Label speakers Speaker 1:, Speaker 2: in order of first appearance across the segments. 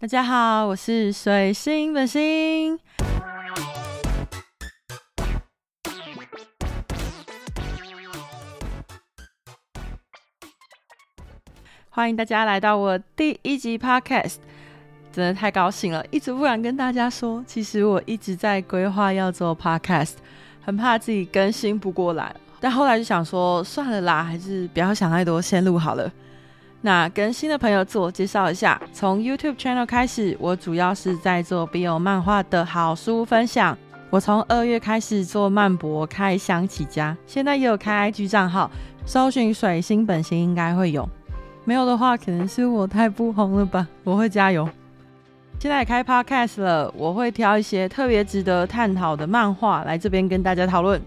Speaker 1: 大家好，我是水星本星。欢迎大家来到我第一集 Podcast，真的太高兴了！一直不敢跟大家说，其实我一直在规划要做 Podcast，很怕自己更新不过来，但后来就想说，算了啦，还是不要想太多，先录好了。那跟新的朋友自我介绍一下，从 YouTube channel 开始，我主要是在做 BL 漫画的好书分享。我从二月开始做漫博开箱起家，现在也有开 IG 账号，搜寻水星本星应该会有。没有的话，可能是我太不红了吧。我会加油。现在开 Podcast 了，我会挑一些特别值得探讨的漫画来这边跟大家讨论。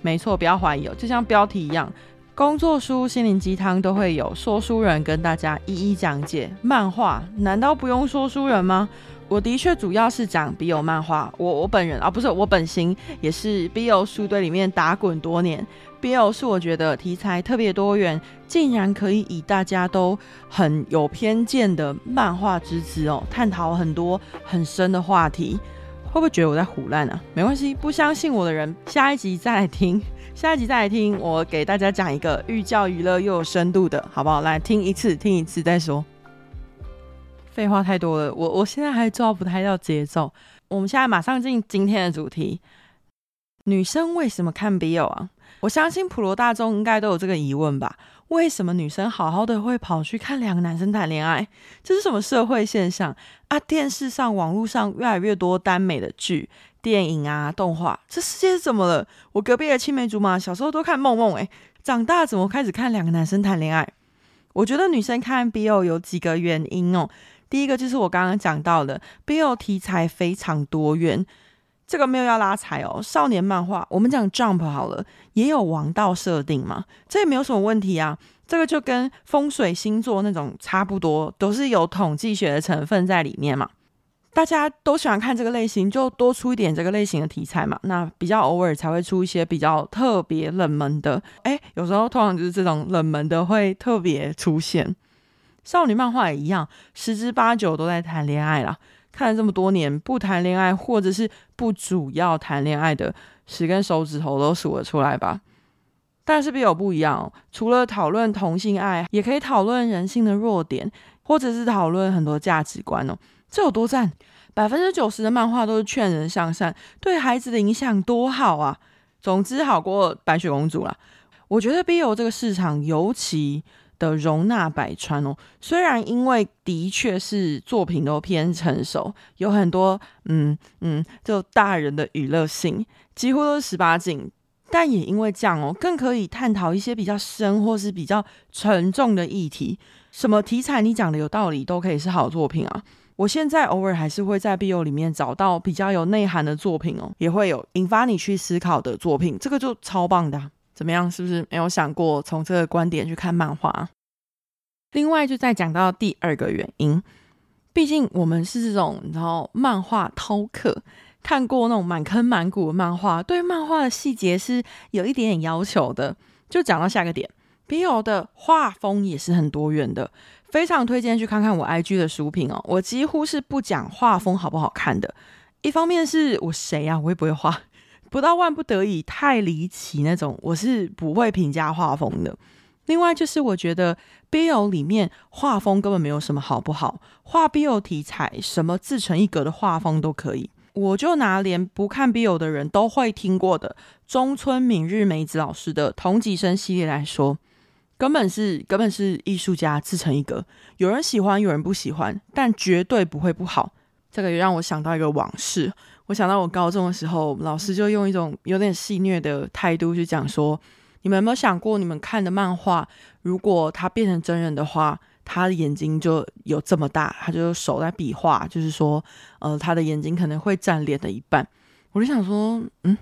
Speaker 1: 没错，不要怀疑哦，就像标题一样。工作书、心灵鸡汤都会有说书人跟大家一一讲解。漫画难道不用说书人吗？我的确主要是讲 BL 漫画。我我本人啊，不是我本心，也是 BL 书堆里面打滚多年。BL 是我觉得题材特别多元，竟然可以以大家都很有偏见的漫画之姿哦，探讨很多很深的话题。会不会觉得我在胡乱啊？没关系，不相信我的人，下一集再来听。下一集再来听，我给大家讲一个寓教于乐又有深度的，好不好？来听一次，听一次再说。废话太多了，我我现在还抓不太到节奏。我们现在马上进今天的主题：女生为什么看 BL 啊？我相信普罗大众应该都有这个疑问吧？为什么女生好好的会跑去看两个男生谈恋爱？这是什么社会现象啊？电视上、网络上越来越多耽美的剧。电影啊，动画，这世界是怎么了？我隔壁的青梅竹马小时候都看梦梦，诶，长大怎么开始看两个男生谈恋爱？我觉得女生看 BL 有几个原因哦。第一个就是我刚刚讲到的，BL 题材非常多元，这个没有要拉踩哦。少年漫画，我们讲 Jump 好了，也有王道设定嘛，这也没有什么问题啊。这个就跟风水星座那种差不多，都是有统计学的成分在里面嘛。大家都喜欢看这个类型，就多出一点这个类型的题材嘛。那比较偶尔才会出一些比较特别冷门的，哎，有时候通常就是这种冷门的会特别出现。少女漫画也一样，十之八九都在谈恋爱啦。看了这么多年，不谈恋爱或者是不主要谈恋爱的，十根手指头都数得出来吧。但是 B 有不一样哦，除了讨论同性爱，也可以讨论人性的弱点，或者是讨论很多价值观哦。这有多赞？百分之九十的漫画都是劝人向善，对孩子的影响多好啊！总之好过白雪公主啦。我觉得 BL 这个市场尤其的容纳百川哦。虽然因为的确是作品都偏成熟，有很多嗯嗯，就大人的娱乐性，几乎都是十八禁，但也因为这样哦，更可以探讨一些比较深或是比较沉重的议题。什么题材你讲的有道理，都可以是好作品啊。我现在偶尔还是会在 BL 里面找到比较有内涵的作品哦，也会有引发你去思考的作品，这个就超棒的。怎么样？是不是没有想过从这个观点去看漫画？另外，就再讲到第二个原因，毕竟我们是这种然后漫画饕客，看过那种满坑满谷的漫画，对漫画的细节是有一点点要求的。就讲到下个点，BL 的画风也是很多元的。非常推荐去看看我 IG 的书评哦，我几乎是不讲画风好不好看的。一方面是我谁呀，我也不会画，不到万不得已太离奇那种，我是不会评价画风的。另外就是我觉得 BL 里面画风根本没有什么好不好，画 BL 题材什么自成一格的画风都可以。我就拿连不看 BL 的人都会听过的中村敏日美子老师的同级生系列来说。根本是根本是艺术家自成一格，有人喜欢，有人不喜欢，但绝对不会不好。这个也让我想到一个往事，我想到我高中的时候，老师就用一种有点戏谑的态度去讲说：你们有没有想过，你们看的漫画，如果他变成真人的话，他的眼睛就有这么大，他就手在比划，就是说，呃，他的眼睛可能会占脸的一半。我就想说，嗯，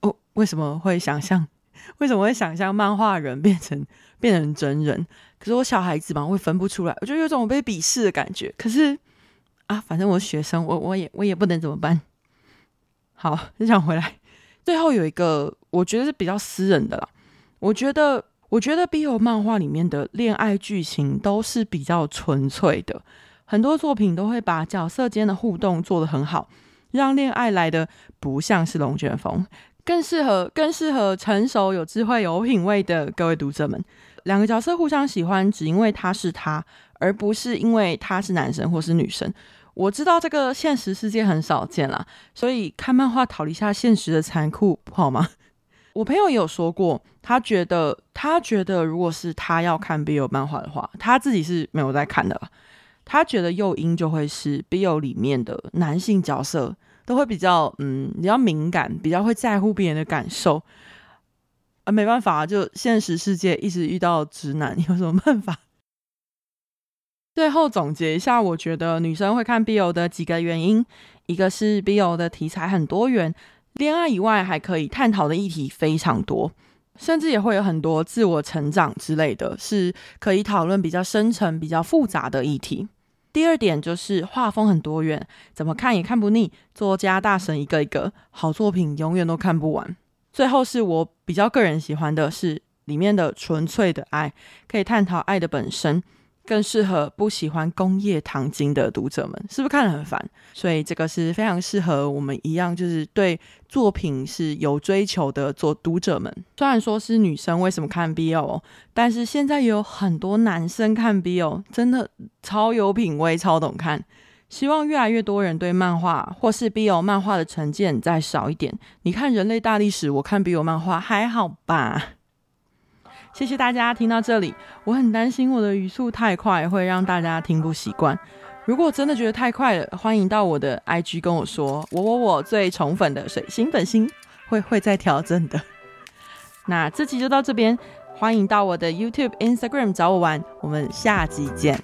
Speaker 1: 我为什么会想象？为什么会想象漫画人变成？变成真人，可是我小孩子嘛，会分不出来，我就有种被鄙视的感觉。可是啊，反正我是学生，我我也我也不能怎么办。好，就想回来。最后有一个，我觉得是比较私人的啦。我觉得，我觉得 BL 漫画里面的恋爱剧情都是比较纯粹的，很多作品都会把角色间的互动做得很好，让恋爱来的不像是龙卷风，更适合更适合成熟、有智慧、有品味的各位读者们。两个角色互相喜欢，只因为他是他，而不是因为他是男生或是女生。我知道这个现实世界很少见啦，所以看漫画逃离下现实的残酷，不好吗？我朋友也有说过，他觉得他觉得如果是他要看 BL 漫画的话，他自己是没有在看的。他觉得诱因就会是 BL 里面的男性角色都会比较嗯比较敏感，比较会在乎别人的感受。啊，没办法，就现实世界一直遇到直男，有什么办法？最后总结一下，我觉得女生会看 BL 的几个原因，一个是 BL 的题材很多元。恋爱以外还可以探讨的议题非常多，甚至也会有很多自我成长之类的，是可以讨论比较深层、比较复杂的议题。第二点就是画风很多元，怎么看也看不腻，作家大神一个一个，好作品永远都看不完。最后是我比较个人喜欢的是里面的纯粹的爱，可以探讨爱的本身。更适合不喜欢工业糖精的读者们，是不是看得很烦？所以这个是非常适合我们一样，就是对作品是有追求的做读者们。虽然说是女生为什么看 BL，但是现在也有很多男生看 BL，真的超有品味、超懂看。希望越来越多人对漫画或是 BL 漫画的成见再少一点。你看人类大历史，我看 BL 漫画还好吧？谢谢大家听到这里，我很担心我的语速太快会让大家听不习惯。如果真的觉得太快了，欢迎到我的 IG 跟我说，我我我最宠粉的水星本星会会再调整的。那这期就到这边，欢迎到我的 YouTube、Instagram 找我玩，我们下集见。